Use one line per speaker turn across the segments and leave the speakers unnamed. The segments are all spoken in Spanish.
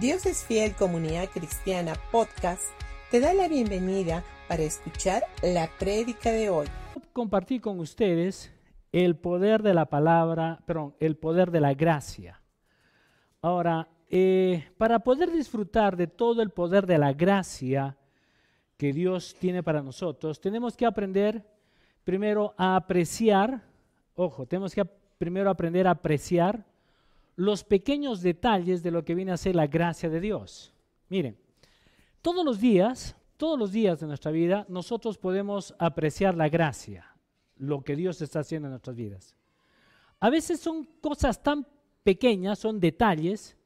Dios es Fiel Comunidad Cristiana Podcast te da la bienvenida para escuchar la prédica de hoy.
Compartir con ustedes el poder de la palabra, perdón, el poder de la gracia. Ahora, eh, para poder disfrutar de todo el poder de la gracia que Dios tiene para nosotros, tenemos que aprender primero a apreciar, ojo, tenemos que primero aprender a apreciar los pequeños detalles de lo que viene a ser la gracia de Dios. Miren, todos los días, todos los días de nuestra vida, nosotros podemos apreciar la gracia, lo que Dios está haciendo en nuestras vidas. A veces son cosas tan pequeñas, son detalles,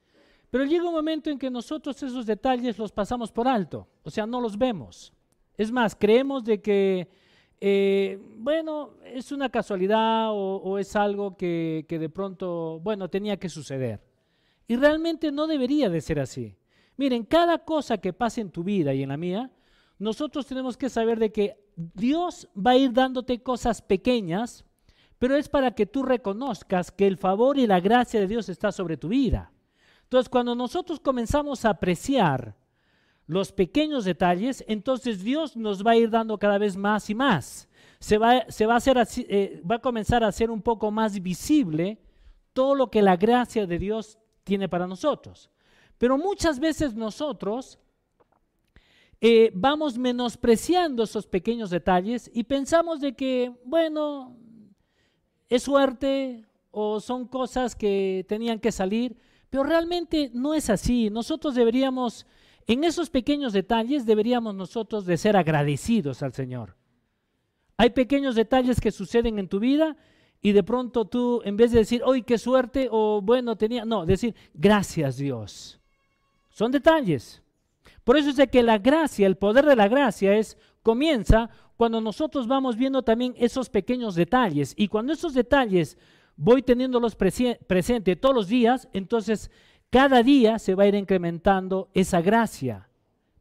pero llega un momento en que nosotros esos detalles los pasamos por alto, o sea, no los vemos. Es más, creemos de que eh, bueno, es una casualidad o, es algo que, de pronto, bueno, tenía que suceder. Y realmente no debería de ser así. Miren, cada cosa que pase en tu vida y en la mía, nosotros tenemos que saber de que Dios va a ir dándote cosas pequeñas, pero es para que tú reconozcas que el favor y la gracia de Dios está sobre tu vida. Entonces, cuando nosotros comenzamos a apreciar los pequeños detalles, entonces Dios nos va a ir dando cada vez más y más. Se va, se va, a, hacer así, eh, va a comenzar a ser un poco más visible todo lo que la gracia de Dios tiene para nosotros. Pero muchas veces nosotros eh, vamos menospreciando esos pequeños detalles y pensamos de que, bueno, es suerte o son cosas que tenían que salir, pero realmente no es así. Nosotros deberíamos en esos pequeños detalles deberíamos nosotros de ser agradecidos al Señor. Hay pequeños detalles que suceden en tu vida y de pronto tú, en vez de decir, hoy qué suerte o bueno tenía, no, decir, gracias Dios. Son detalles. Por eso es que la gracia, el poder de la gracia es, comienza cuando nosotros vamos viendo también esos pequeños detalles. Y cuando esos detalles voy teniéndolos presentes todos los días, entonces cada día se va a ir incrementando esa gracia.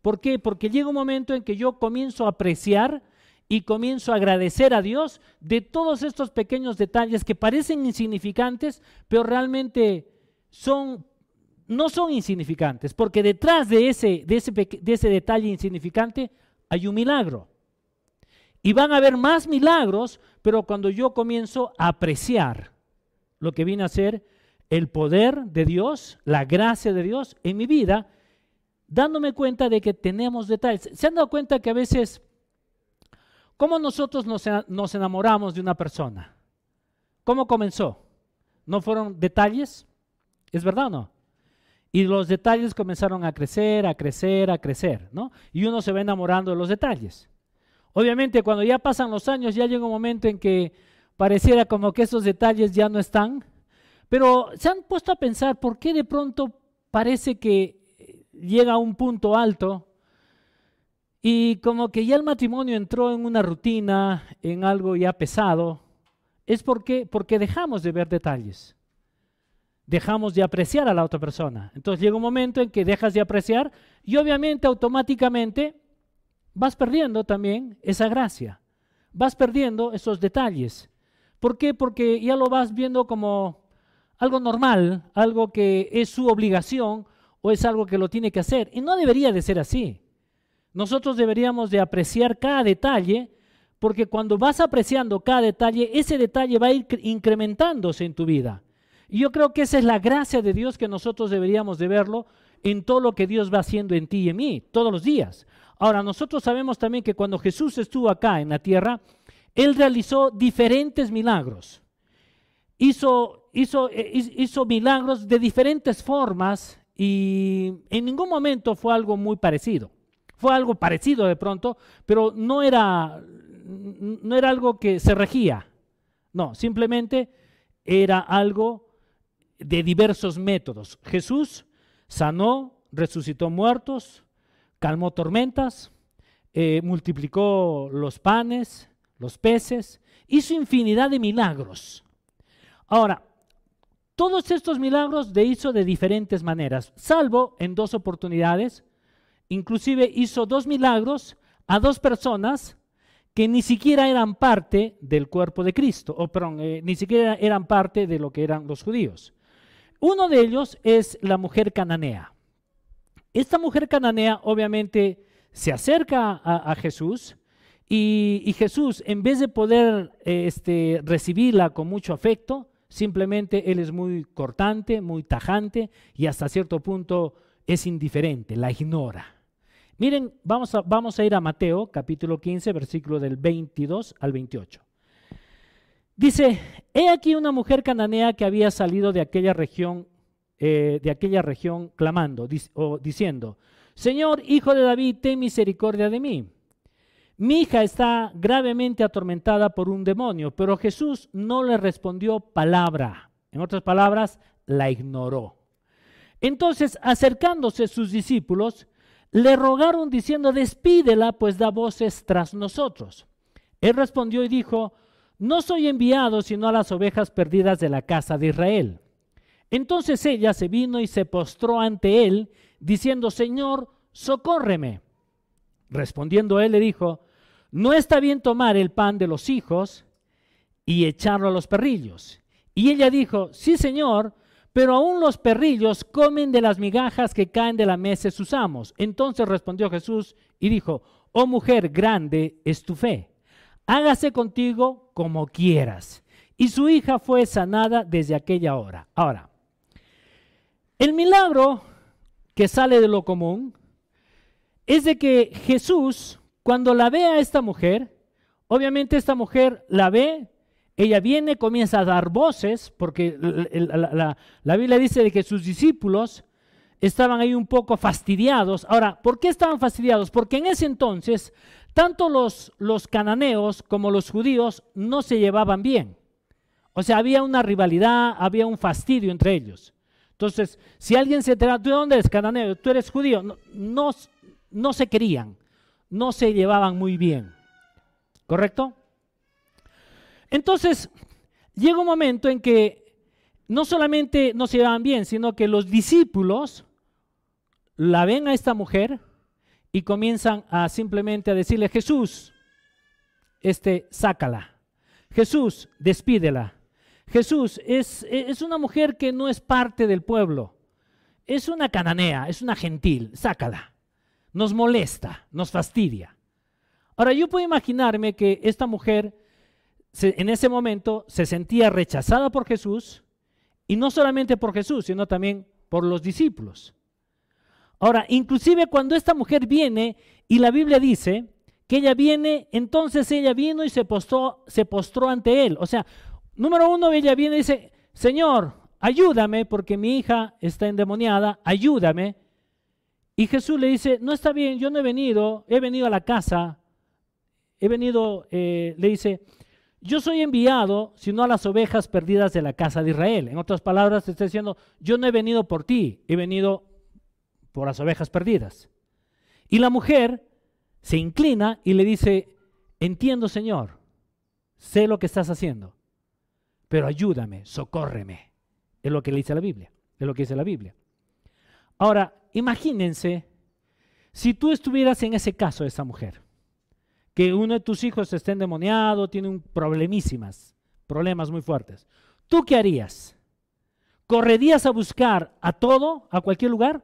¿Por qué? Porque llega un momento en que yo comienzo a apreciar y comienzo a agradecer a Dios de todos estos pequeños detalles que parecen insignificantes, pero realmente son no son insignificantes, porque detrás de ese, de ese, de ese detalle insignificante hay un milagro. Y van a haber más milagros, pero cuando yo comienzo a apreciar lo que viene a ser el poder de Dios, la gracia de Dios en mi vida, dándome cuenta de que tenemos detalles. ¿Se han dado cuenta que a veces, cómo nosotros nos, enamoramos de una persona? ¿Cómo comenzó? ¿No fueron detalles? ¿Es verdad o no? Y los detalles comenzaron a crecer, a crecer, a crecer, ¿no? Y uno se va enamorando de los detalles. Obviamente, cuando ya pasan los años, ya llega un momento en que pareciera como que esos detalles ya no están, pero se han puesto a pensar por qué de pronto parece que llega a un punto alto y como que ya el matrimonio entró en una rutina, en algo ya pesado. Es porque, porque dejamos de ver detalles. Dejamos de apreciar a la otra persona. Entonces llega un momento en que dejas de apreciar y obviamente automáticamente vas perdiendo también esa gracia. Vas perdiendo esos detalles. ¿Por qué? Porque ya lo vas viendo como algo normal, algo que es su obligación o es algo que lo tiene que hacer. Y no debería de ser así. Nosotros deberíamos de apreciar cada detalle, porque cuando vas apreciando cada detalle, ese detalle va a ir incrementándose en tu vida. Y yo creo que esa es la gracia de Dios que nosotros deberíamos de verlo en todo lo que Dios va haciendo en ti y en mí, todos los días. Ahora, nosotros sabemos también que cuando Jesús estuvo acá en la tierra, Él realizó diferentes milagros. Hizo eh, hizo, milagros de diferentes formas y en ningún momento fue algo muy parecido. Fue algo parecido de pronto, pero no era, no era algo que se regía. No, simplemente era algo de diversos métodos. Jesús sanó, resucitó muertos, calmó tormentas, eh, multiplicó los panes, los peces, hizo infinidad de milagros. Ahora, todos estos milagros de hizo de diferentes maneras, salvo en dos oportunidades. Inclusive hizo dos milagros a dos personas que ni siquiera eran parte del cuerpo de Cristo, o perdón, eh, ni siquiera eran parte de lo que eran los judíos. Uno de ellos es la mujer cananea. Esta mujer cananea obviamente se acerca a, Jesús y, Jesús, en vez de poder este, recibirla con mucho afecto, simplemente él es muy cortante, muy tajante y hasta cierto punto es indiferente, la ignora. Miren, vamos a, vamos a ir a Mateo capítulo 15, versículo del 22 al 28. Dice, he aquí una mujer cananea que había salido de aquella región, eh, de aquella región clamando, o diciendo, Señor, hijo de David, ten misericordia de mí. Mi hija está gravemente atormentada por un demonio, pero Jesús no le respondió palabra. En otras palabras, la ignoró. Entonces, acercándose sus discípulos, le rogaron diciendo, despídela, pues da voces tras nosotros. Él respondió y dijo, no soy enviado sino a las ovejas perdidas de la casa de Israel. Entonces ella se vino y se postró ante él, diciendo, Señor, socórreme. Respondiendo él le dijo, no está bien tomar el pan de los hijos y echarlo a los perrillos. Y ella dijo, sí, Señor, pero aún los perrillos comen de las migajas que caen de la mesa de sus amos. Entonces respondió Jesús y dijo, oh mujer, grande es tu fe. Hágase contigo como quieras. Y su hija fue sanada desde aquella hora. Ahora, el milagro que sale de lo común es de que Jesús, cuando la ve a esta mujer, obviamente esta mujer la ve, ella viene, comienza a dar voces, porque la, Biblia dice de que sus discípulos estaban ahí un poco fastidiados. Ahora, ¿por qué estaban fastidiados? Porque en ese entonces, tanto los, los cananeos como los judíos no se llevaban bien. O sea, había una rivalidad, había un fastidio entre ellos. Entonces, si alguien se entera, ¿tú de dónde eres cananeo? ¿Tú eres judío? No, no se querían, no se llevaban muy bien. ¿Correcto? Entonces, llega un momento en que no solamente no se llevaban bien, sino que los discípulos la ven a esta mujer y comienzan a simplemente a decirle, Jesús, este, sácala. Jesús, despídela. Jesús, es, es una mujer que no es parte del pueblo. Es una cananea, es una gentil, sácala. Nos molesta, nos fastidia. Ahora, yo puedo imaginarme que esta mujer en ese momento se sentía rechazada por Jesús y no solamente por Jesús, sino también por los discípulos. Ahora, inclusive cuando esta mujer viene y la Biblia dice que ella viene, entonces ella vino y se postró, se postró ante él. O sea, número uno, ella viene y dice, Señor, ayúdame porque mi hija está endemoniada, ayúdame. Y Jesús le dice, no está bien, yo no he venido, he venido a la casa, he venido, eh, le dice, yo soy enviado, sino a las ovejas perdidas de la casa de Israel. En otras palabras, está diciendo, yo no he venido por ti, he venido por las ovejas perdidas. Y la mujer se inclina y le dice, entiendo Señor, sé lo que estás haciendo, pero ayúdame, socórreme. Es lo que le dice la Biblia, es lo que dice la Biblia. Ahora, imagínense si tú estuvieras en ese caso de esa mujer que uno de tus hijos esté endemoniado, tiene un problemísimas, problemas muy fuertes. ¿Tú qué harías? ¿Correrías a buscar a todo, a cualquier lugar,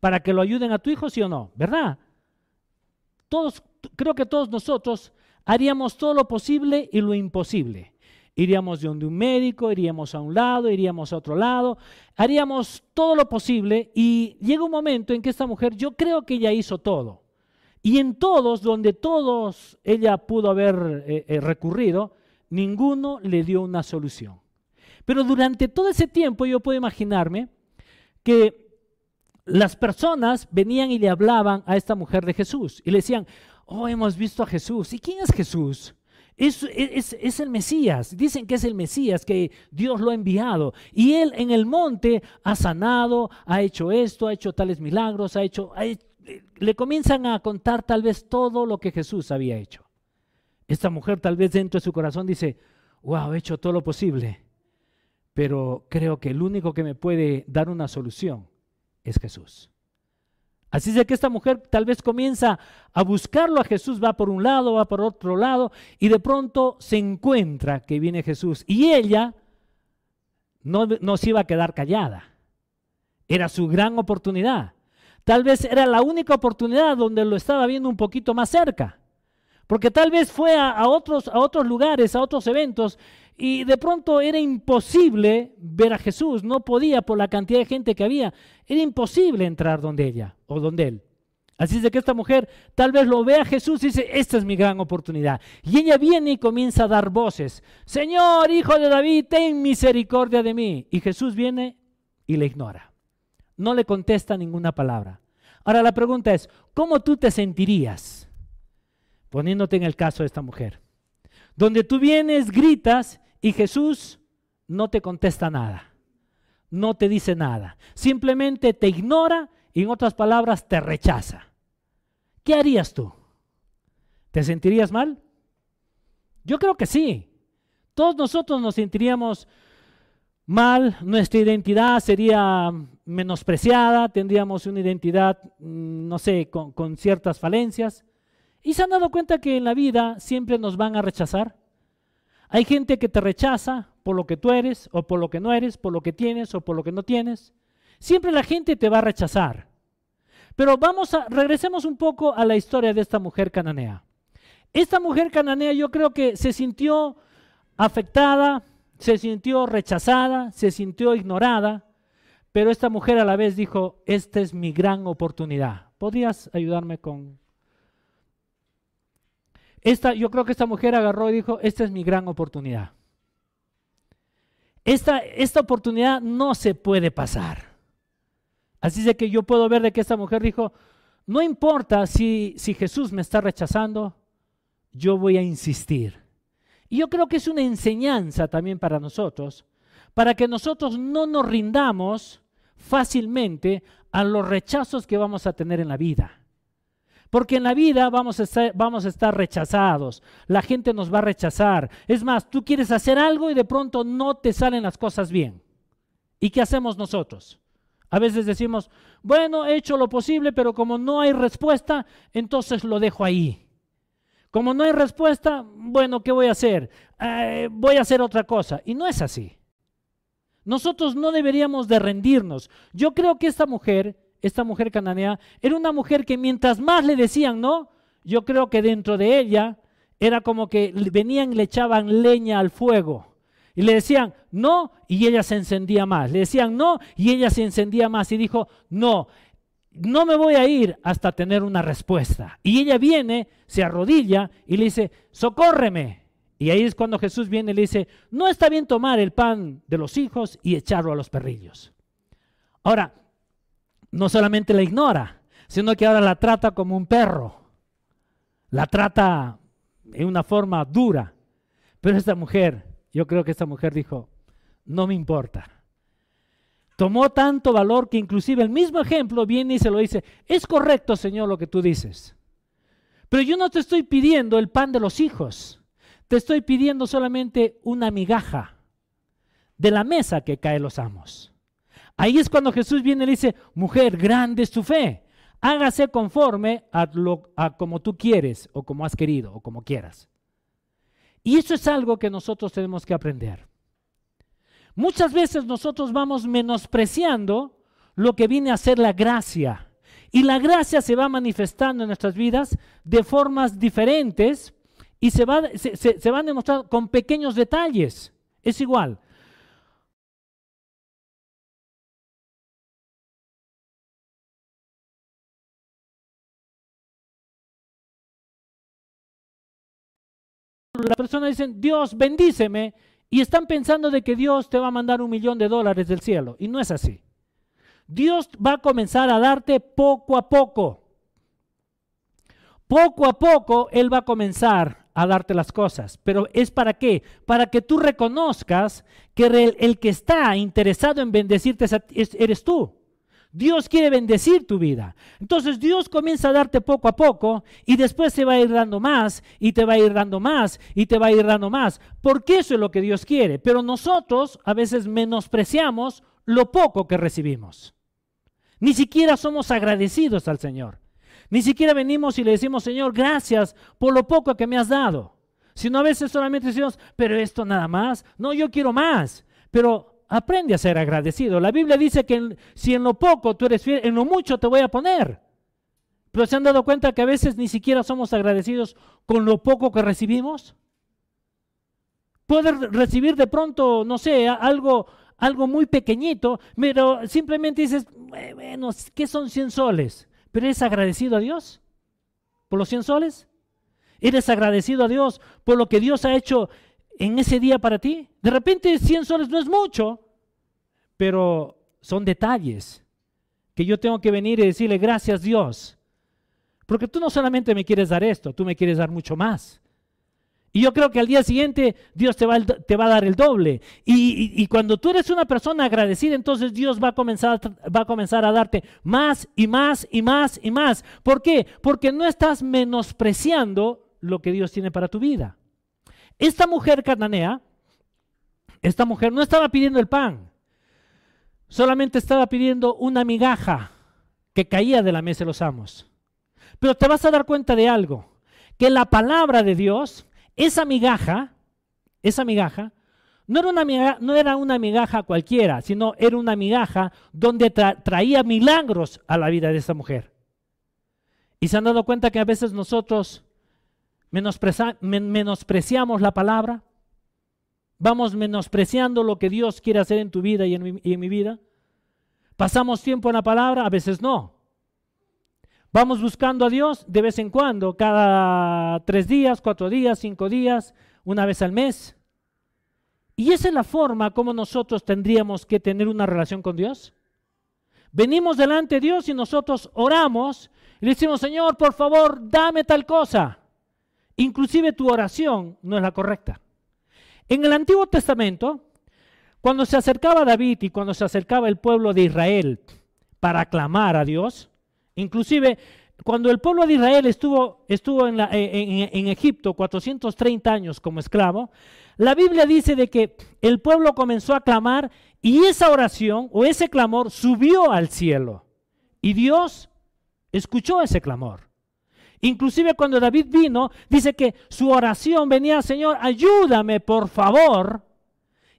para que lo ayuden a tu hijo, sí o no? ¿Verdad? Todos, creo que todos nosotros haríamos todo lo posible y lo imposible. Iríamos de un médico, iríamos a un lado, iríamos a otro lado, haríamos todo lo posible y llega un momento en que esta mujer, yo creo que ella hizo todo. Y en todos, donde todos ella pudo haber eh, eh, recurrido, ninguno le dio una solución. Pero durante todo ese tiempo yo puedo imaginarme que las personas venían y le hablaban a esta mujer de Jesús y le decían, oh, hemos visto a Jesús. ¿Y quién es Jesús? Es, el Mesías. Dicen que es el Mesías, que Dios lo ha enviado. Y él en el monte ha sanado, ha hecho esto, ha hecho tales milagros, ha hecho, hecho le comienzan a contar tal vez todo lo que Jesús había hecho. Esta mujer tal vez dentro de su corazón dice, wow, he hecho todo lo posible, pero creo que el único que me puede dar una solución es Jesús. Así es que esta mujer tal vez comienza a buscarlo a Jesús, va por un lado, va por otro lado, y de pronto se encuentra que viene Jesús. Y ella no, se iba a quedar callada. Era su gran oportunidad. Tal vez era la única oportunidad donde lo estaba viendo un poquito más cerca. Porque tal vez fue a otros lugares, a otros eventos, y de pronto era imposible ver a Jesús. No podía por la cantidad de gente que había. Era imposible entrar donde ella o donde él. Así es de que esta mujer tal vez lo ve a Jesús y dice, esta es mi gran oportunidad. Y ella viene y comienza a dar voces. Señor, hijo de David, ten misericordia de mí. Y Jesús viene y le ignora. No le contesta ninguna palabra. Ahora la pregunta es, ¿cómo tú te sentirías poniéndote en el caso de esta mujer? Donde tú vienes, gritas y Jesús no te contesta nada. No te dice nada. Simplemente te ignora y en otras palabras te rechaza. ¿qué harías tú? ¿Te sentirías mal? Yo creo que sí. Todos nosotros nos sentiríamos mal, nuestra identidad sería menospreciada, tendríamos una identidad, mm, no sé, con, con, ciertas falencias. ¿Y se han dado cuenta que en la vida siempre nos van a rechazar? Hay gente que te rechaza por lo que tú eres o por lo que no eres, por lo que tienes o por lo que no tienes. Siempre la gente te va a rechazar. Pero vamos a, regresemos un poco a la historia de esta mujer cananea. Esta mujer cananea yo creo que se sintió afectada, se sintió rechazada, se sintió ignorada, pero esta mujer a la vez dijo, esta es mi gran oportunidad. ¿Podrías ayudarme con... Esta, yo creo que esta mujer agarró y dijo, esta es mi gran oportunidad. Esta, esta oportunidad no se puede pasar. Así es que yo puedo ver de que esta mujer dijo, no importa si, si Jesús me está rechazando, yo voy a insistir. Y yo creo que es una enseñanza también para nosotros, para que nosotros no nos rindamos fácilmente a los rechazos que vamos a tener en la vida. Porque en la vida vamos a, estar, vamos a estar rechazados, la gente nos va a rechazar. Es más, tú quieres hacer algo y de pronto no te salen las cosas bien. ¿Y qué hacemos nosotros? A veces decimos, bueno, he hecho lo posible, pero como no hay respuesta, entonces lo dejo ahí. Como no hay respuesta, bueno, ¿qué voy a hacer? Eh, voy a hacer otra cosa. Y no es así. Nosotros no deberíamos de rendirnos. Yo creo que esta mujer, esta mujer cananea, era una mujer que mientras más le decían no, yo creo que dentro de ella era como que venían y le echaban leña al fuego. Y le decían, no, y ella se encendía más. Le decían, no, y ella se encendía más. Y dijo, no, no me voy a ir hasta tener una respuesta. Y ella viene, se arrodilla y le dice, socórreme. Y ahí es cuando Jesús viene y le dice, no está bien tomar el pan de los hijos y echarlo a los perrillos. Ahora, no solamente la ignora, sino que ahora la trata como un perro. La trata en una forma dura. Pero esta mujer yo creo que esta mujer dijo, no me importa. Tomó tanto valor que inclusive el mismo ejemplo viene y se lo dice, es correcto Señor lo que tú dices, pero yo no te estoy pidiendo el pan de los hijos, te estoy pidiendo solamente una migaja de la mesa que cae los amos. Ahí es cuando Jesús viene y le dice, mujer, grande es tu fe, hágase conforme a, lo, a como tú quieres o como has querido o como quieras. Y eso es algo que nosotros tenemos que aprender. Muchas veces nosotros vamos menospreciando lo que viene a ser la gracia. Y la gracia se va manifestando en nuestras vidas de formas diferentes y se, va, se, se, van a demostrar con pequeños detalles. Es igual. Las personas dicen, Dios, bendíceme, y están pensando de que Dios te va a mandar un millón de dólares del cielo. Y no es así. Dios va a comenzar a darte poco a poco. Poco a poco Él va a comenzar a darte las cosas. Pero ¿es para qué? Para que tú reconozcas que el, el que está interesado en bendecirte eres tú. Dios quiere bendecir tu vida. Entonces Dios comienza a darte poco a poco y después se va a ir dando más y te va a ir dando más y te va a ir dando más. Porque eso es lo que Dios quiere. Pero nosotros a veces menospreciamos lo poco que recibimos. Ni siquiera somos agradecidos al Señor. Ni siquiera venimos y le decimos, Señor, gracias por lo poco que me has dado. Sino a veces solamente decimos, pero esto nada más. No, yo quiero más. Pero aprende a ser agradecido. La Biblia dice que si en lo poco tú eres fiel, en lo mucho te voy a poner. Pero se han dado cuenta que a veces ni siquiera somos agradecidos con lo poco que recibimos. Puedes recibir de pronto, no sé, algo, algo muy pequeñito, pero simplemente dices, bueno, ¿qué son 100 soles? ¿Pero eres agradecido a Dios por los 100 soles? ¿Eres agradecido a Dios por lo que Dios ha hecho en ese día para ti? De repente 100 soles no es mucho, pero son detalles que yo tengo que venir y decirle gracias Dios. Porque tú no solamente me quieres dar esto, tú me quieres dar mucho más. Y yo creo que al día siguiente Dios te va, a dar el doble. Y, cuando tú eres una persona agradecida, entonces Dios va a, comenzar, va a comenzar a darte más y más y más y más. ¿Por qué? Porque no estás menospreciando lo que Dios tiene para tu vida. Esta mujer cananea, esta mujer no estaba pidiendo el pan, solamente estaba pidiendo una migaja que caía de la mesa de los amos. Pero te vas a dar cuenta de algo, que la palabra de Dios esa migaja, esa migaja, no era, una migaja, no era una migaja cualquiera, sino era una migaja donde traía milagros a la vida de esa mujer. Y se han dado cuenta que a veces nosotros menospreciamos la palabra, vamos menospreciando lo que Dios quiere hacer en tu vida y en mi vida. Pasamos tiempo en la palabra, a veces no. Vamos buscando a Dios de vez en cuando, cada tres días, cuatro días, cinco días, una vez al mes. Y esa es la forma como nosotros tendríamos que tener una relación con Dios. Venimos delante de Dios y nosotros oramos y le decimos, Señor, por favor, dame tal cosa. Inclusive tu oración no es la correcta. En el Antiguo Testamento, cuando se acercaba David y cuando se acercaba el pueblo de Israel para clamar a Dios, Inclusive, cuando el pueblo de Israel estuvo, estuvo en, en, Egipto 430 años como esclavo, la Biblia dice de que el pueblo comenzó a clamar y esa oración o ese clamor subió al cielo. Y Dios escuchó ese clamor. Inclusive cuando David vino, dice que su oración venía, Señor, ayúdame por favor.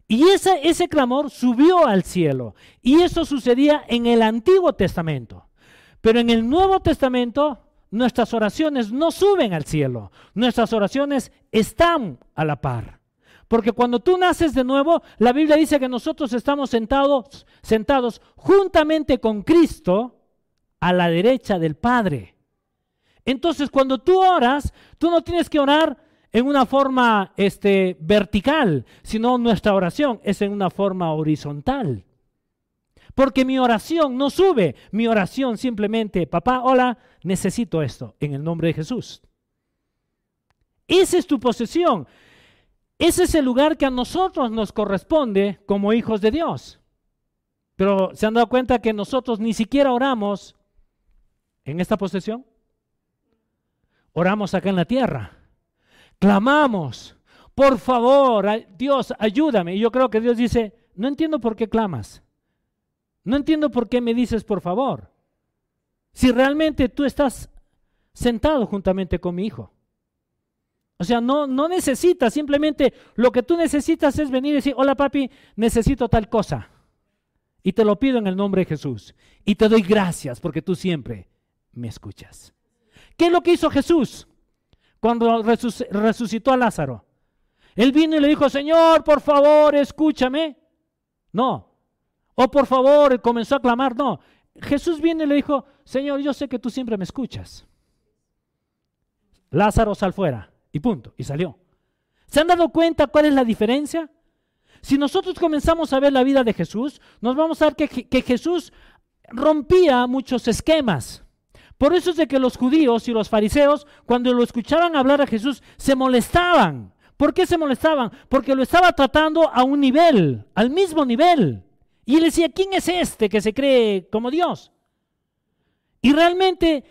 Y ese, ese clamor subió al cielo. Y eso sucedía en el Antiguo Testamento. Pero en el Nuevo Testamento nuestras oraciones no suben al cielo, nuestras oraciones están a la par. Porque cuando tú naces de nuevo, la Biblia dice que nosotros estamos sentados, sentados juntamente con Cristo a la derecha del Padre. Entonces, cuando tú oras, tú no tienes que orar en una forma este, vertical, sino nuestra oración es en una forma horizontal. Porque mi oración no sube, mi oración simplemente, papá, hola, necesito esto en el nombre de Jesús. Esa es tu posesión. Ese es el lugar que a nosotros nos corresponde como hijos de Dios. Pero ¿se han dado cuenta que nosotros ni siquiera oramos en esta posesión? Oramos acá en la tierra. Clamamos, por favor, Dios, ayúdame. Y yo creo que Dios dice, no entiendo por qué clamas. No entiendo por qué me dices por favor. Si realmente tú estás sentado juntamente con mi hijo. O sea, no, no necesitas, simplemente lo que tú necesitas es venir y decir, hola papi, necesito tal cosa. Y te lo pido en el nombre de Jesús. Y te doy gracias porque tú siempre me escuchas. ¿Qué es lo que hizo Jesús cuando resucitó a Lázaro? Él vino y le dijo, Señor, por favor, escúchame. No, o por favor, comenzó a clamar. No, Jesús viene y le dijo, Señor, yo sé que tú siempre me escuchas. Lázaro sal fuera. Y punto. Y salió. ¿Se han dado cuenta cuál es la diferencia? Si nosotros comenzamos a ver la vida de Jesús, nos vamos a que, que Jesús rompía muchos esquemas. Por eso es de que los judíos y los fariseos, cuando lo escuchaban hablar a Jesús, se molestaban. ¿Por qué se molestaban? Porque lo estaba tratando a un nivel, al mismo nivel. Y él decía, ¿quién es este que se cree como Dios? Y realmente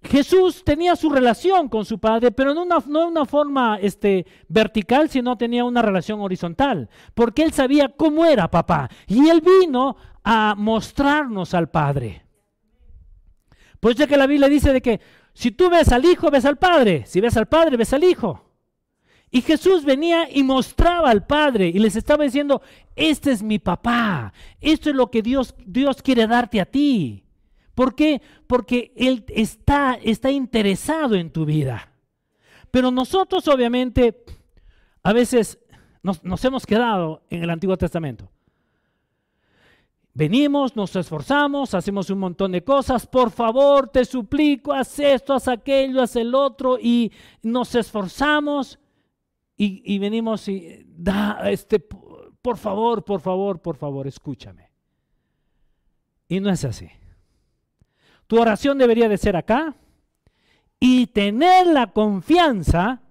Jesús tenía su relación con su Padre, pero no, no una forma este, vertical, sino tenía una relación horizontal, porque él sabía cómo era papá. Y él vino a mostrarnos al Padre. Pues ya que la Biblia dice de que si tú ves al Hijo, ves al Padre. Si ves al Padre, ves al Hijo. Y Jesús venía y mostraba al Padre y les estaba diciendo, este es mi papá, esto es lo que Dios, Dios quiere darte a ti. ¿Por qué? Porque Él está, está interesado en tu vida. Pero nosotros obviamente a veces nos hemos quedado en el Antiguo Testamento. Venimos, nos esforzamos, hacemos un montón de cosas. Por favor, te suplico, haz esto, haz aquello, haz el otro. Y nos esforzamos y, venimos y da, este, por favor, por favor, por favor, escúchame. Y no es así. Tu oración debería de ser acá y tener la confianza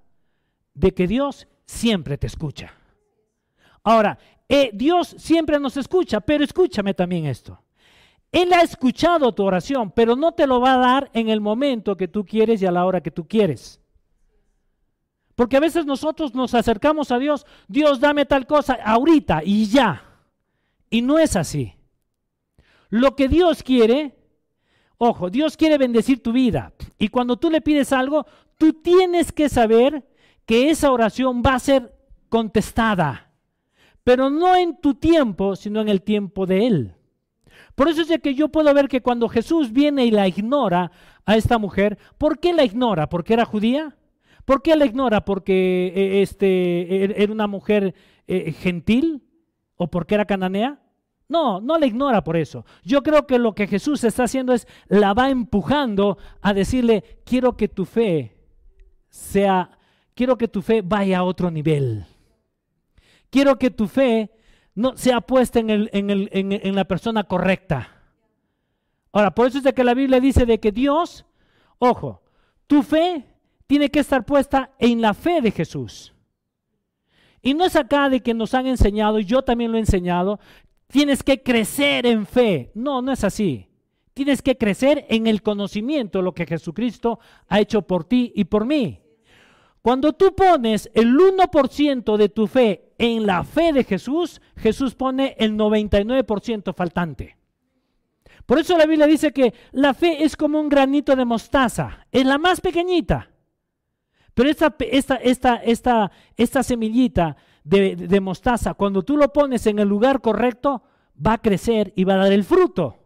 de que Dios siempre te escucha. Ahora, eh, Dios siempre nos escucha, pero escúchame también esto. Él ha escuchado tu oración, pero no te lo va a dar en el momento que tú quieres y a la hora que tú quieres. Porque a veces nosotros nos acercamos a Dios, Dios dame tal cosa ahorita y ya. Y no es así. Lo que Dios quiere, ojo, Dios quiere bendecir tu vida. Y cuando tú le pides algo, tú tienes que saber que esa oración va a ser contestada. Pero no en tu tiempo, sino en el tiempo de Él. Por eso es de que yo puedo ver que cuando Jesús viene y la ignora a esta mujer, ¿por qué la ignora? ¿Porque era judía? ¿Por qué la ignora? ¿Porque eh, este, er, era una mujer eh, gentil? ¿O porque era cananea? No, no la ignora por eso. Yo creo que lo que Jesús está haciendo es la va empujando a decirle, quiero que tu fe sea, quiero que tu fe vaya a otro nivel. Quiero que tu fe no sea puesta en, el, en, el, en la persona correcta. Ahora, por eso es de que la Biblia dice de que Dios, ojo, tu fe tiene que estar puesta en la fe de Jesús. Y no es acá de que nos han enseñado, y yo también lo he enseñado, tienes que crecer en fe. No, no es así. Tienes que crecer en el conocimiento de lo que Jesucristo ha hecho por ti y por mí. Cuando tú pones el 1% de tu fe en la fe de Jesús, Jesús pone el 99% faltante. Por eso la Biblia dice que la fe es como un granito de mostaza, es la más pequeñita. Pero esta, esta, esta, esta, esta semillita de, de mostaza, cuando tú lo pones en el lugar correcto, va a crecer y va a dar el fruto.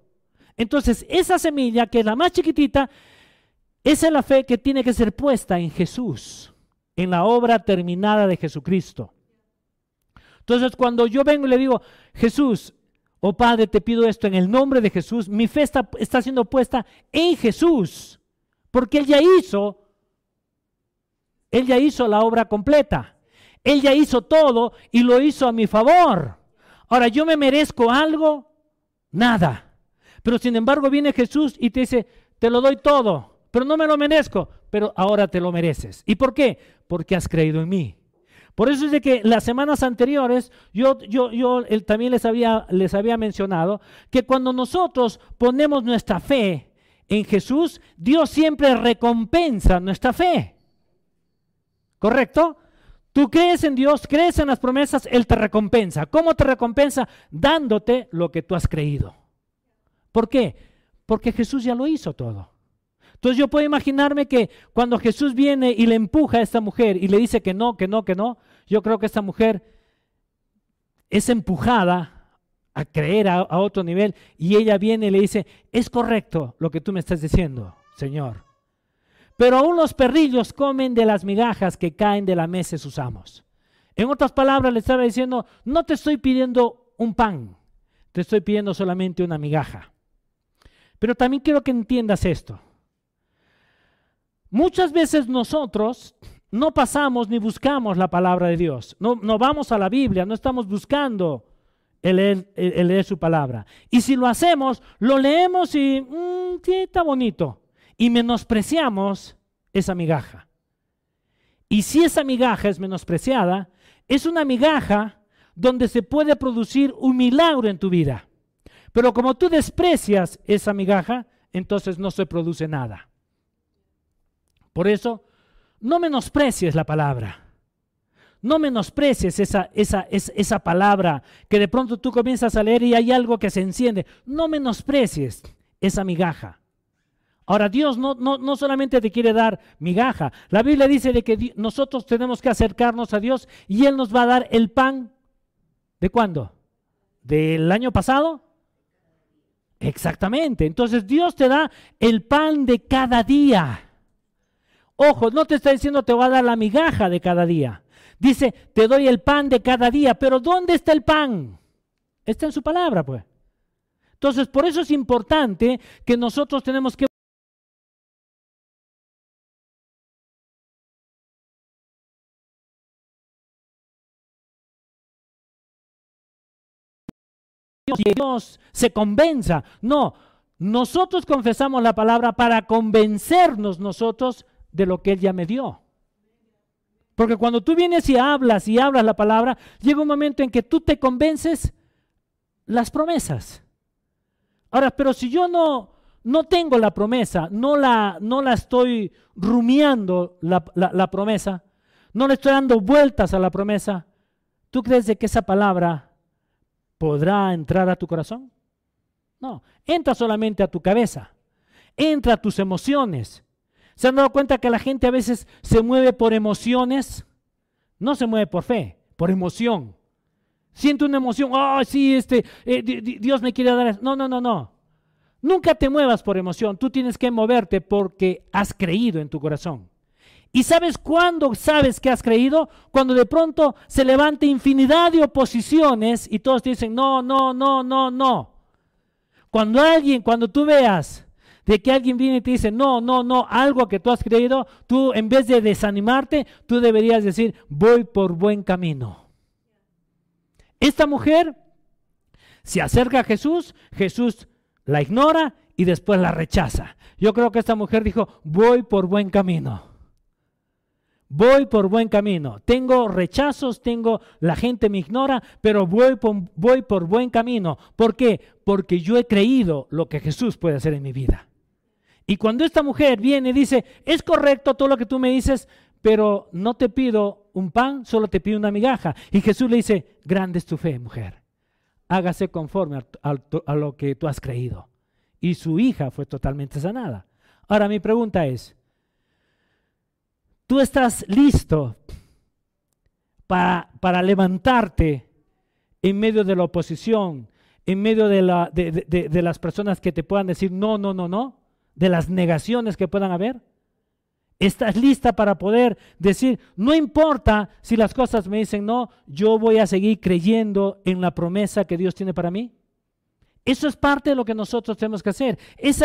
Entonces, esa semilla, que es la más chiquitita, esa es la fe que tiene que ser puesta en Jesús, en la obra terminada de Jesucristo. Entonces, cuando yo vengo y le digo, Jesús, oh Padre, te pido esto en el nombre de Jesús, mi fe está, está siendo puesta en Jesús, porque Él ya hizo él ya hizo la obra completa. Él ya hizo todo y lo hizo a mi favor. Ahora, ¿yo me merezco algo? Nada. Pero sin embargo viene Jesús y te dice, te lo doy todo, pero no me lo merezco, pero ahora te lo mereces. ¿Y por qué? Porque has creído en mí. Por eso es de que las semanas anteriores yo, yo, yo también les había, les había mencionado que cuando nosotros ponemos nuestra fe en Jesús, Dios siempre recompensa nuestra fe. ¿Correcto? Tú crees en Dios, crees en las promesas, Él te recompensa. ¿Cómo te recompensa? Dándote lo que tú has creído. ¿Por qué? Porque Jesús ya lo hizo todo. Entonces yo puedo imaginarme que cuando Jesús viene y le empuja a esta mujer y le dice que no, que no, que no, yo creo que esta mujer es empujada a creer a, otro nivel y ella viene y le dice, es correcto lo que tú me estás diciendo, Señor. Pero aún los perrillos comen de las migajas que caen de la mesa de sus amos. En otras palabras, le estaba diciendo, no te estoy pidiendo un pan, te estoy pidiendo solamente una migaja. Pero también quiero que entiendas esto. Muchas veces nosotros no pasamos ni buscamos la palabra de Dios. No, vamos a la Biblia, no estamos buscando el leer, su palabra. Y si lo hacemos, lo leemos y mm, está bonito y menospreciamos esa migaja. Y si esa migaja es menospreciada, es una migaja donde se puede producir un milagro en tu vida. Pero como tú desprecias esa migaja, entonces no se produce nada. Por eso, no menosprecies la palabra. No menosprecies esa, esa, esa, palabra que de pronto tú comienzas a leer y hay algo que se enciende. No menosprecies esa migaja. Ahora, Dios no, no, no, solamente te quiere dar migaja. La Biblia dice de que nosotros tenemos que acercarnos a Dios y Él nos va a dar el pan. ¿De cuándo? ¿Del año pasado? Exactamente. Entonces Dios te da el pan de cada día. Ojo, no te está diciendo te voy a dar la migaja de cada día. Dice, te doy el pan de cada día. Pero ¿dónde está el pan? Está en su palabra, pues. Entonces, por eso es importante que nosotros tenemos que Dios se convenza. No, nosotros confesamos la palabra para convencernos nosotros de lo que Él ya me dio. Porque cuando tú vienes y hablas y hablas la palabra, llega un momento en que tú te convences las promesas. Ahora, pero si yo no, no tengo la promesa, no la, no la estoy rumiando la, la promesa, no le estoy dando vueltas a la promesa, ¿tú crees de que esa palabra podrá entrar a tu corazón? No, entra solamente a tu cabeza, entra a tus emociones. ¿Se han dado cuenta que la gente a veces se mueve por emociones? No se mueve por fe, por emoción. Siente una emoción, oh, sí, este, eh, Dios me quiere dar. No, no, no, no. Nunca te muevas por emoción, tú tienes que moverte porque has creído en tu corazón. ¿Y sabes cuándo sabes que has creído? Cuando de pronto se levanta infinidad de oposiciones y todos te dicen, no, no, no, no, no. Cuando alguien, cuando tú veas de que alguien viene y te dice, no, no, no, algo que tú has creído, tú en vez de desanimarte, tú deberías decir, voy por buen camino. Esta mujer se acerca a Jesús, Jesús la ignora y después la rechaza. Yo creo que esta mujer dijo, voy por buen camino voy por buen camino. Tengo rechazos, tengo, la gente me ignora, pero voy por, voy por buen camino. ¿Por qué? Porque yo he creído lo que Jesús puede hacer en mi vida. Y cuando esta mujer viene y dice, es correcto todo lo que tú me dices, pero no te pido un pan, solo te pido una migaja. Y Jesús le dice, grande es tu fe, mujer. Hágase conforme a, lo que tú has creído. Y su hija fue totalmente sanada. Ahora mi pregunta es, tú estás listo para, levantarte en medio de la oposición, en medio de, de, las personas que te puedan decir no, no, no, no, de las negaciones que puedan haber. ¿Estás lista para poder decir, no importa si las cosas me dicen no, yo voy a seguir creyendo en la promesa que Dios tiene para mí? Eso es parte de lo que nosotros tenemos que hacer. es,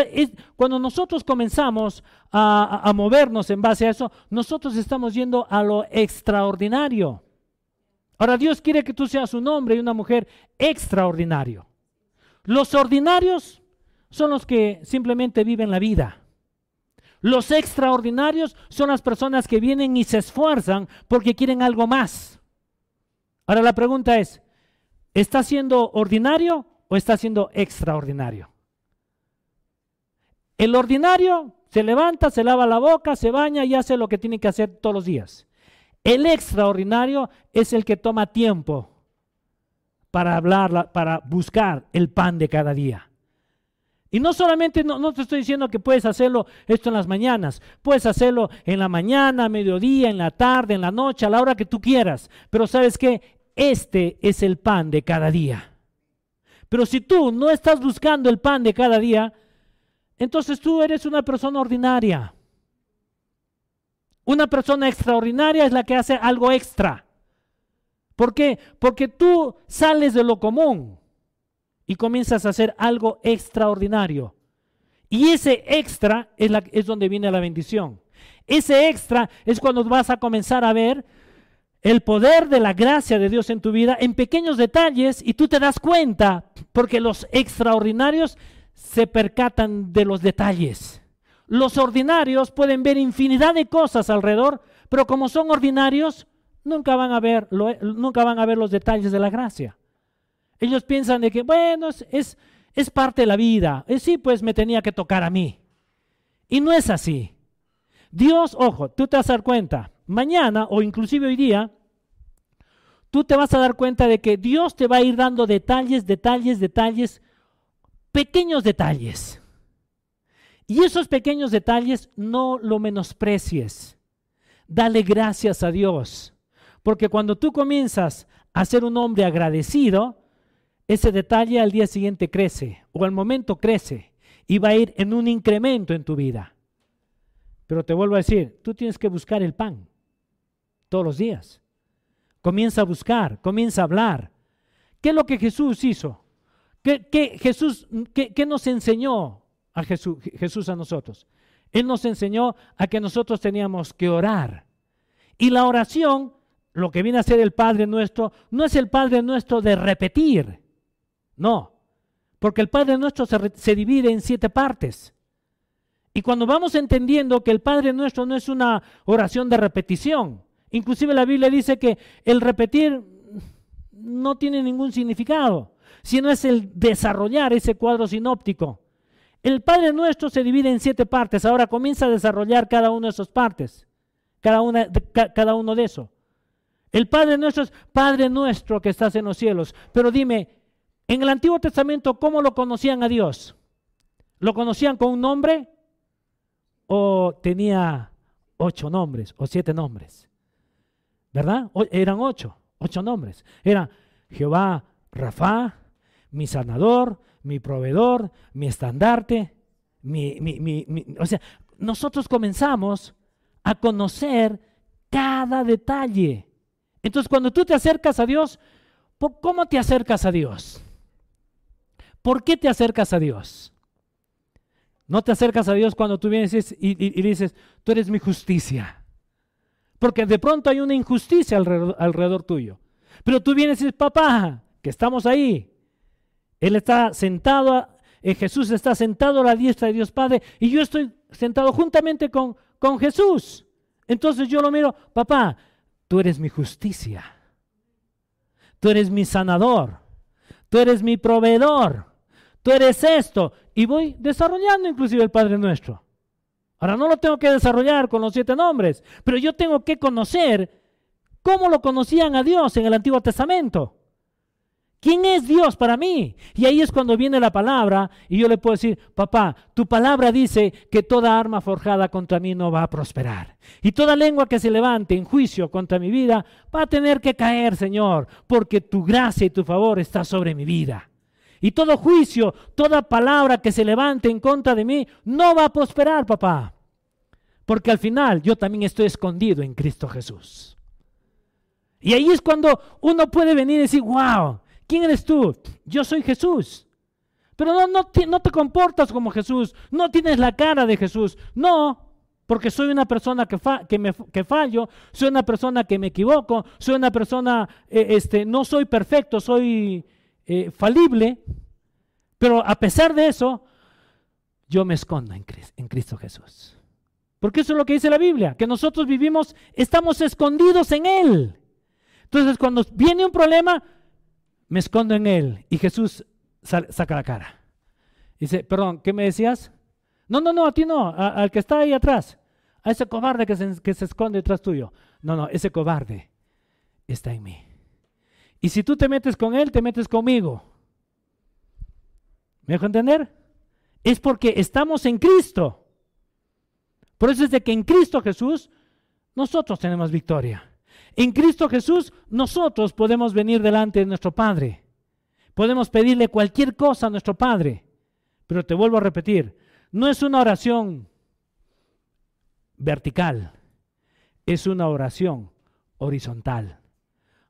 cuando nosotros comenzamos a, movernos en base a eso, nosotros estamos yendo a lo extraordinario. Ahora Dios quiere que tú seas un hombre y una mujer extraordinario. Los ordinarios son los que simplemente viven la vida. Los extraordinarios son las personas que vienen y se esfuerzan porque quieren algo más. Ahora la pregunta es, ¿estás siendo ordinario o está siendo extraordinario? El ordinario se levanta, se lava la boca, se baña y hace lo que tiene que hacer todos los días. El extraordinario es el que toma tiempo para hablar, para buscar el pan de cada día. Y no solamente, no, te estoy diciendo que puedes hacerlo esto en las mañanas, puedes hacerlo en la mañana, mediodía, en la tarde, en la noche, a la hora que tú quieras. Pero sabes que este es el pan de cada día. Pero si tú no estás buscando el pan de cada día, entonces tú eres una persona ordinaria. Una persona extraordinaria es la que hace algo extra. ¿Por qué? Porque tú sales de lo común y comienzas a hacer algo extraordinario. Y ese extra es, donde viene la bendición. Ese extra es cuando vas a comenzar a ver el poder de la gracia de Dios en tu vida en pequeños detalles y tú te das cuenta porque los extraordinarios se percatan de los detalles. Los ordinarios pueden ver infinidad de cosas alrededor, pero como son ordinarios, nunca van a ver, nunca van a ver los detalles de la gracia. Ellos piensan de que, bueno, es, es parte de la vida. Es, sí, pues me tenía que tocar a mí. Y no es así. Dios, ojo, tú te vas a dar cuenta, mañana o inclusive hoy día, tú te vas a dar cuenta de que Dios te va a ir dando detalles, detalles, detalles, pequeños detalles. Y esos pequeños detalles no lo menosprecies. Dale gracias a Dios. Porque cuando tú comienzas a ser un hombre agradecido, ese detalle al día siguiente crece o al momento crece y va a ir en un incremento en tu vida. Pero te vuelvo a decir, tú tienes que buscar el pan todos los días. Comienza a buscar, comienza a hablar. ¿Qué es lo que Jesús hizo? ¿Qué, Jesús, qué, nos enseñó a Jesús, Jesús a nosotros? Él nos enseñó a que nosotros teníamos que orar. Y la oración, lo que viene a ser el Padre nuestro, no es el Padre nuestro de repetir. No, porque el Padre nuestro se, divide en siete partes. Y cuando vamos entendiendo que el Padre nuestro no es una oración de repetición, inclusive la Biblia dice que el repetir no tiene ningún significado, sino es el desarrollar ese cuadro sinóptico. El Padre nuestro se divide en siete partes, ahora comienza a desarrollar cada una de esas partes, cada, una, cada uno de esos. El Padre nuestro es Padre nuestro que estás en los cielos. Pero dime, en el Antiguo Testamento, ¿cómo lo conocían a Dios? ¿Lo conocían con un nombre? o tenía ocho nombres o siete nombres. ¿Verdad? eran ocho, ocho nombres. Era Jehová Rafa, mi sanador, mi proveedor, mi estandarte, mi, o sea, nosotros comenzamos a conocer cada detalle. Entonces, cuando tú te acercas a Dios, ¿cómo te acercas a Dios? ¿Por qué te acercas a Dios? No te acercas a Dios cuando tú vienes y, dices, tú eres mi justicia. Porque de pronto hay una injusticia alrededor, tuyo. Pero tú vienes y dices, papá, que estamos ahí. Él está sentado, eh, Jesús está sentado a la diestra de Dios Padre y yo estoy sentado juntamente con, con Jesús. Entonces yo lo miro, papá, tú eres mi justicia. Tú eres mi sanador. Tú eres mi proveedor tú eres esto. Y voy desarrollando inclusive el Padre Nuestro. Ahora no lo tengo que desarrollar con los siete nombres, pero yo tengo que conocer cómo lo conocían a Dios en el Antiguo Testamento. ¿Quién es Dios para mí? Y ahí es cuando viene la palabra y yo le puedo decir, papá, tu palabra dice que toda arma forjada contra mí no va a prosperar. Y toda lengua que se levante en juicio contra mi vida va a tener que caer, Señor, porque tu gracia y tu favor está sobre mi vida. Y todo juicio, toda palabra que se levante en contra de mí, no va a prosperar, papá. Porque al final yo también estoy escondido en Cristo Jesús. Y ahí es cuando uno puede venir y decir, wow, ¿quién eres tú? Yo soy Jesús. Pero no, no, te comportas como Jesús, no tienes la cara de Jesús. No, porque soy una persona que, que, fallo, soy una persona que me equivoco, soy una persona, eh, este, no soy perfecto, soy eh, falible, pero a pesar de eso, yo me escondo en Cristo, Jesús. Porque eso es lo que dice la Biblia, que nosotros vivimos, estamos escondidos en Él. Entonces cuando viene un problema, me escondo en Él. Y Jesús saca la cara. Dice, perdón, ¿qué me decías? No, no, no, a ti no, al que está ahí atrás. A ese cobarde que se, que se esconde detrás tuyo. No, no, ese cobarde está en mí. Y si tú te metes con Él, te metes conmigo. ¿Me dejo entender? Es porque estamos en Cristo. Por eso es de que en Cristo Jesús nosotros tenemos victoria. En Cristo Jesús nosotros podemos venir delante de nuestro Padre. Podemos pedirle cualquier cosa a nuestro Padre. Pero te vuelvo a repetir, no es una oración vertical, es una oración horizontal.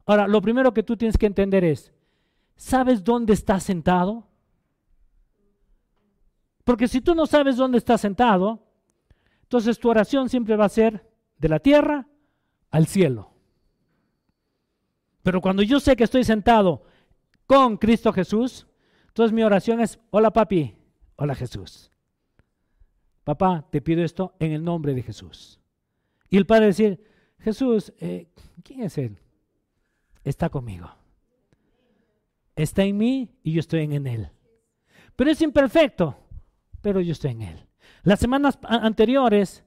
Ahora, lo primero que tú tienes que entender es, ¿sabes dónde estás sentado? Porque si tú no sabes dónde estás sentado, entonces tu oración siempre va a ser de la tierra al cielo. Pero cuando yo sé que estoy sentado con Cristo Jesús, entonces mi oración es, hola papi, hola Jesús. Papá, te pido esto en el nombre de Jesús. Y el padre decir, Jesús, eh, ¿quién es él? Está conmigo. Está en mí y yo estoy en él. Pero es imperfecto, pero yo estoy en él. Las semanas anteriores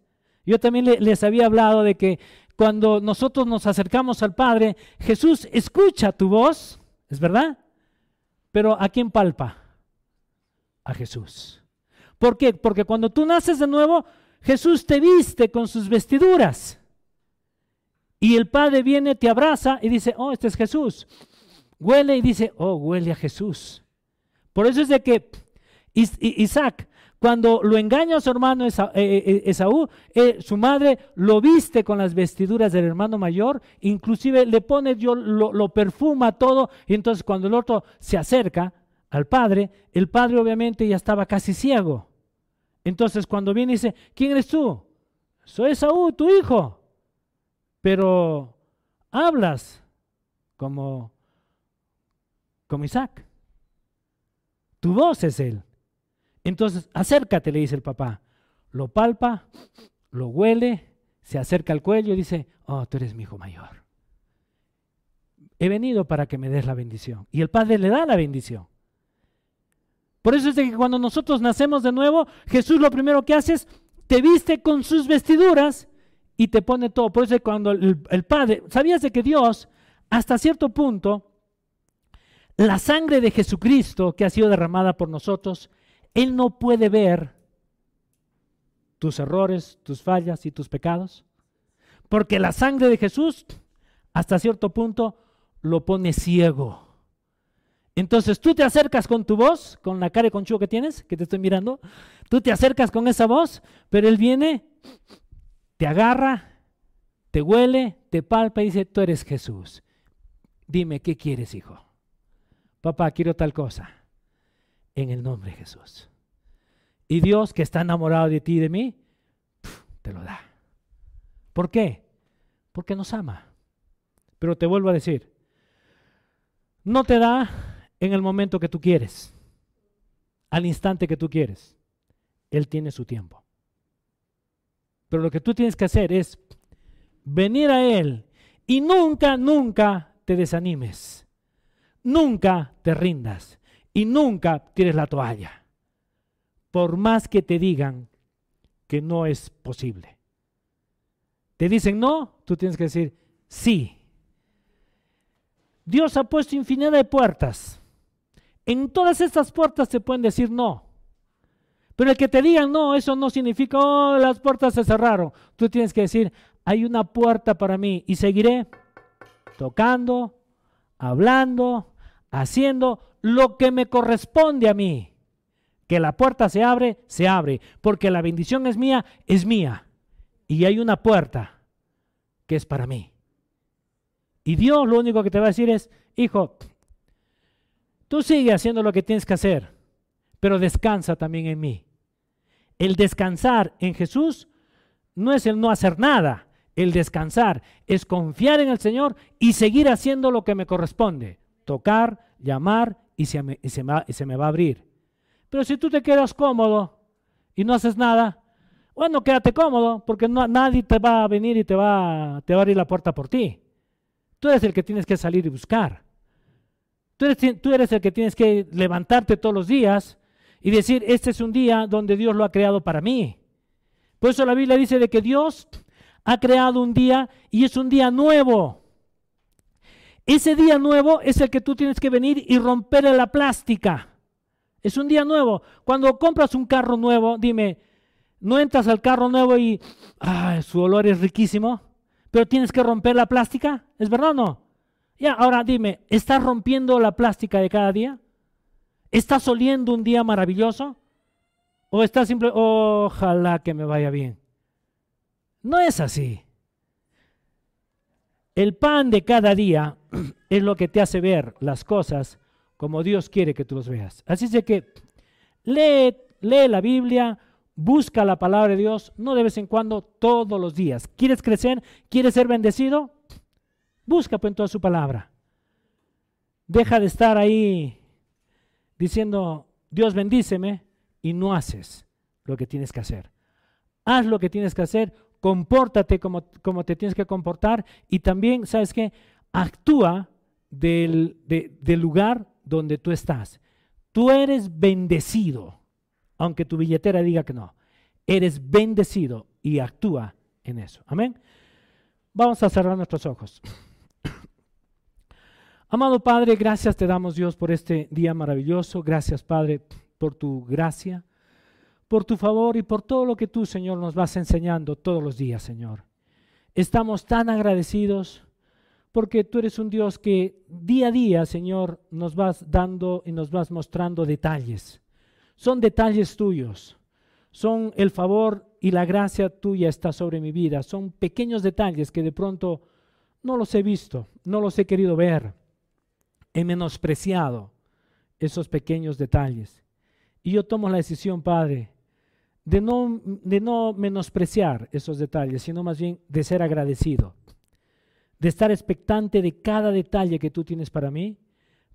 yo también les había hablado de que cuando nosotros nos acercamos al Padre, Jesús escucha tu voz, ¿es verdad? Pero ¿a quién palpa? A Jesús. ¿Por qué? Porque cuando tú naces de nuevo, Jesús te viste con sus vestiduras. Y el Padre viene, te abraza y dice, oh, este es Jesús. Huele y dice, oh, huele a Jesús. Por eso es de que Isaac, cuando lo engaña a su hermano eh, eh, Esaú, eh, su madre lo viste con las vestiduras del hermano mayor, inclusive le pone, yo, lo, lo perfuma todo, y entonces cuando el otro se acerca al padre, el padre obviamente ya estaba casi ciego. Entonces cuando viene y dice, ¿quién eres tú? Soy Esaú, tu hijo. Pero hablas como, como Isaac. Tu voz es él. Entonces, acércate, le dice el papá. Lo palpa, lo huele, se acerca al cuello y dice, oh, tú eres mi hijo mayor. He venido para que me des la bendición. Y el padre le da la bendición. Por eso es que cuando nosotros nacemos de nuevo, Jesús lo primero que hace es, te viste con sus vestiduras y te pone todo. Por eso es cuando el, el Padre, ¿sabías de que Dios, hasta cierto punto, la sangre de Jesucristo que ha sido derramada por nosotros, él no puede ver tus errores, tus fallas y tus pecados. Porque la sangre de Jesús, hasta cierto punto, lo pone ciego. Entonces tú te acercas con tu voz, con la cara de conchudo que tienes, que te estoy mirando, tú te acercas con esa voz, pero Él viene, te agarra, te huele, te palpa y dice, tú eres Jesús. Dime, ¿qué quieres, hijo? Papá, quiero tal cosa en el nombre de Jesús. Y Dios que está enamorado de ti y de mí, te lo da. ¿Por qué? Porque nos ama. Pero te vuelvo a decir, no te da en el momento que tú quieres, al instante que tú quieres. Él tiene su tiempo. Pero lo que tú tienes que hacer es venir a Él y nunca, nunca te desanimes. Nunca te rindas y nunca tires la toalla, por más que te digan que no es posible. Te dicen no, tú tienes que decir sí. Dios ha puesto infinidad de puertas. En todas estas puertas se pueden decir no. Pero el que te digan no, eso no significa, oh, las puertas se cerraron. Tú tienes que decir, hay una puerta para mí y seguiré tocando, hablando, haciendo lo que me corresponde a mí. Que la puerta se abre, se abre, porque la bendición es mía, es mía. Y hay una puerta que es para mí. Y Dios lo único que te va a decir es, hijo, tú sigue haciendo lo que tienes que hacer, pero descansa también en mí. El descansar en Jesús no es el no hacer nada. El descansar es confiar en el Señor y seguir haciendo lo que me corresponde. Tocar, llamar y se, me, va a abrir. Pero si tú te quedas cómodo y no haces nada, bueno, quédate cómodo, porque no, nadie te va a venir y te va, te a abrir la puerta por ti. Tú eres el que tienes que salir y buscar. Tú eres el que tienes que levantarte todos los días y decir, este es un día donde Dios lo ha creado para mí. Por eso la Biblia dice de que Dios ha creado un día y es un día nuevo. Ese día nuevo es el que tú tienes que venir y romper la plástica. Es un día nuevo. Cuando compras un carro nuevo, dime, no entras al carro nuevo y su olor es riquísimo, pero tienes que romper la plástica. ¿Es verdad o no? Ya, ahora dime, ¿estás rompiendo la plástica de cada día? ¿Estás oliendo un día maravilloso? ¿O estás simple, ojalá que me vaya bien? No es así. El pan de cada día es lo que te hace ver las cosas como Dios quiere que tú los veas. Así es que lee, lee la Biblia, busca la palabra de Dios, no de vez en cuando, todos los días. ¿Quieres crecer? ¿Quieres ser bendecido? Busca pues toda su palabra. Deja de estar ahí diciendo, Dios bendíceme, y no haces lo que tienes que hacer. Haz lo que tienes que hacer, compórtate como, como te tienes que comportar y también, ¿sabes qué? Actúa del, del lugar donde tú estás. Tú eres bendecido, aunque tu billetera diga que no. Eres bendecido y actúa en eso. Amén. Vamos a cerrar nuestros ojos. Amado Padre, gracias te damos Dios por este día maravilloso. Gracias Padre por tu gracia por tu favor y por todo lo que tú, Señor, nos vas enseñando todos los días, Señor. Estamos tan agradecidos porque tú eres un Dios que día a día, Señor, nos vas dando y nos vas mostrando detalles. Son detalles tuyos, son el favor y la gracia tuya está sobre mi vida. Son pequeños detalles que de pronto no los he visto, no los he querido ver. He menospreciado esos pequeños detalles. Y yo tomo la decisión, Padre, de no, de no menospreciar esos detalles, sino más bien de ser agradecido de estar expectante de cada detalle que tú tienes para mí,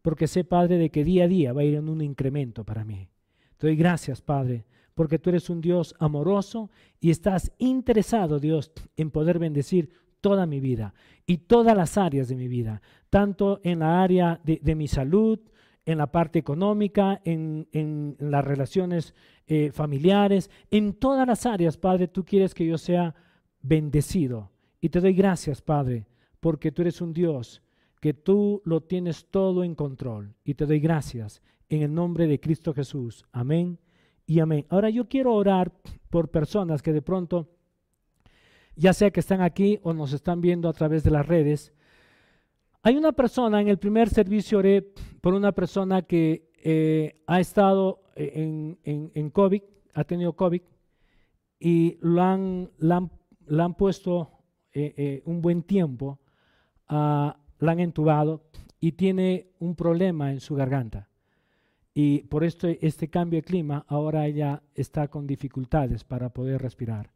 porque sé, Padre, de que día a día va a ir en un incremento para mí. Te doy gracias, Padre, porque tú eres un Dios amoroso y estás interesado, Dios, en poder bendecir toda mi vida y todas las áreas de mi vida, tanto en la área de, mi salud, en la parte económica, en, las relaciones eh, familiares, en todas las áreas, Padre, tú quieres que yo sea bendecido. Y te doy gracias, Padre, porque tú eres un Dios que tú lo tienes todo en control. Y te doy gracias en el nombre de Cristo Jesús. Amén y amén. Ahora yo quiero orar por personas que de pronto, ya sea que están aquí o nos están viendo a través de las redes, hay una persona, en el primer servicio oré por una persona que eh, ha estado en, en, COVID, ha tenido COVID, y lo han, la han, puesto eh, eh, un buen tiempo la han entubado y tiene un problema en su garganta. Y por esto, este cambio de clima, ahora ella está con dificultades para poder respirar.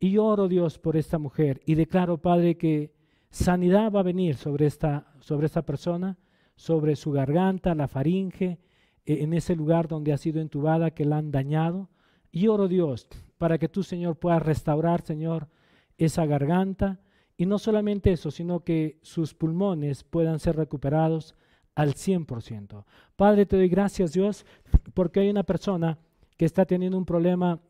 Y oro, Dios, por esta mujer y declaro, Padre, que sanidad va a venir sobre esta, sobre esta persona, sobre su garganta, la faringe, e, en ese lugar donde ha sido entubada, que la han dañado. Y oro, Dios, para que tú, Señor, puedas restaurar, Señor, esa garganta, y no solamente eso, sino que sus pulmones puedan ser recuperados al 100%. Padre, te doy gracias, Dios, porque hay una persona que está teniendo un problema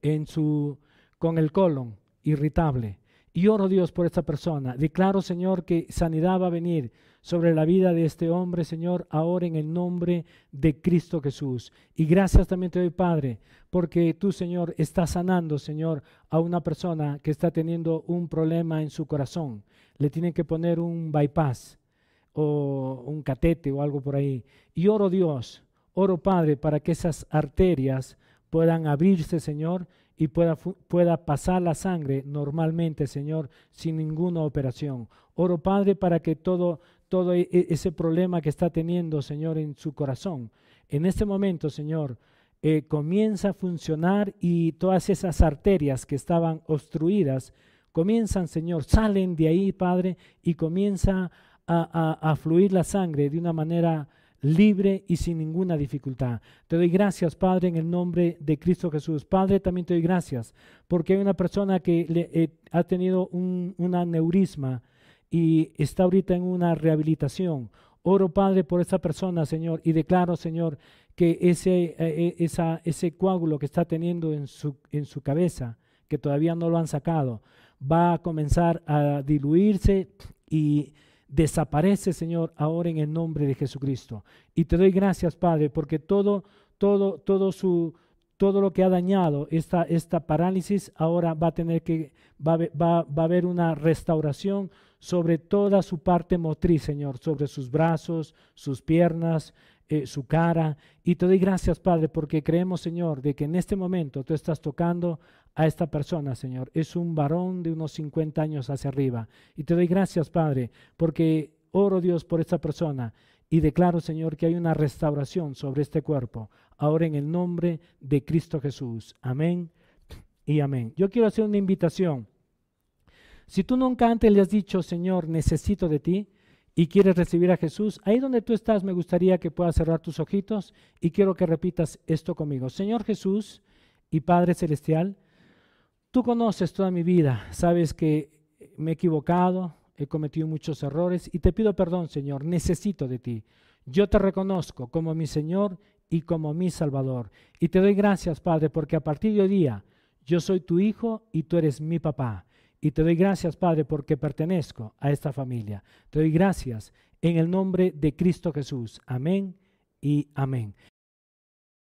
en su, con el colon irritable. Y oro Dios por esta persona. Declaro, Señor, que sanidad va a venir sobre la vida de este hombre, Señor, ahora en el nombre de Cristo Jesús. Y gracias también te doy, Padre, porque tú, Señor, estás sanando, Señor, a una persona que está teniendo un problema en su corazón. Le tienen que poner un bypass o un catete o algo por ahí. Y oro Dios, oro Padre, para que esas arterias puedan abrirse, Señor, y pueda, pueda pasar la sangre normalmente, Señor, sin ninguna operación. Oro, Padre, para que todo, todo e, e, ese problema que está teniendo, Señor, en su corazón, en este momento, Señor, eh, comienza a funcionar y todas esas arterias que estaban obstruidas comienzan, Señor, salen de ahí, Padre, y comienza a, a fluir la sangre de una manera libre y sin ninguna dificultad. Te doy gracias, Padre, en el nombre de Cristo Jesús. Padre, también te doy gracias porque hay una persona que le, eh, ha tenido un aneurisma y está ahorita en una rehabilitación. Oro, Padre, por esa persona, Señor, y declaro, Señor, que ese, eh, esa, ese coágulo que está teniendo en su, en su cabeza, que todavía no lo han sacado, va a comenzar a diluirse y desaparece, Señor, ahora en el nombre de Jesucristo. Y te doy gracias, Padre, porque todo, todo, todo su, todo lo que ha dañado esta, esta parálisis, ahora va a tener que, va, va, va a haber una restauración sobre toda su parte motriz, Señor, sobre sus brazos, sus piernas, eh, su cara. Y te doy gracias, Padre, porque creemos, Señor, de que en este momento tú estás tocando a esta persona, Señor. Es un varón de unos 50 años hacia arriba. Y te doy gracias, Padre, porque oro, Dios, por esta persona. Y declaro, Señor, que hay una restauración sobre este cuerpo. Ahora en el nombre de Cristo Jesús. Amén y amén. Yo quiero hacer una invitación. Si tú nunca antes le has dicho, Señor, necesito de ti, y quieres recibir a Jesús, ahí donde tú estás me gustaría que puedas cerrar tus ojitos y quiero que repitas esto conmigo. Señor Jesús y Padre Celestial, tú conoces toda mi vida, sabes que me he equivocado, he cometido muchos errores y te pido perdón, Señor, necesito de ti. Yo te reconozco como mi Señor y como mi Salvador. Y te doy gracias, Padre, porque a partir de hoy día yo soy tu hijo y tú eres mi papá. Y te doy gracias, Padre, porque pertenezco a esta familia. Te doy gracias en el nombre de Cristo Jesús. Amén y amén.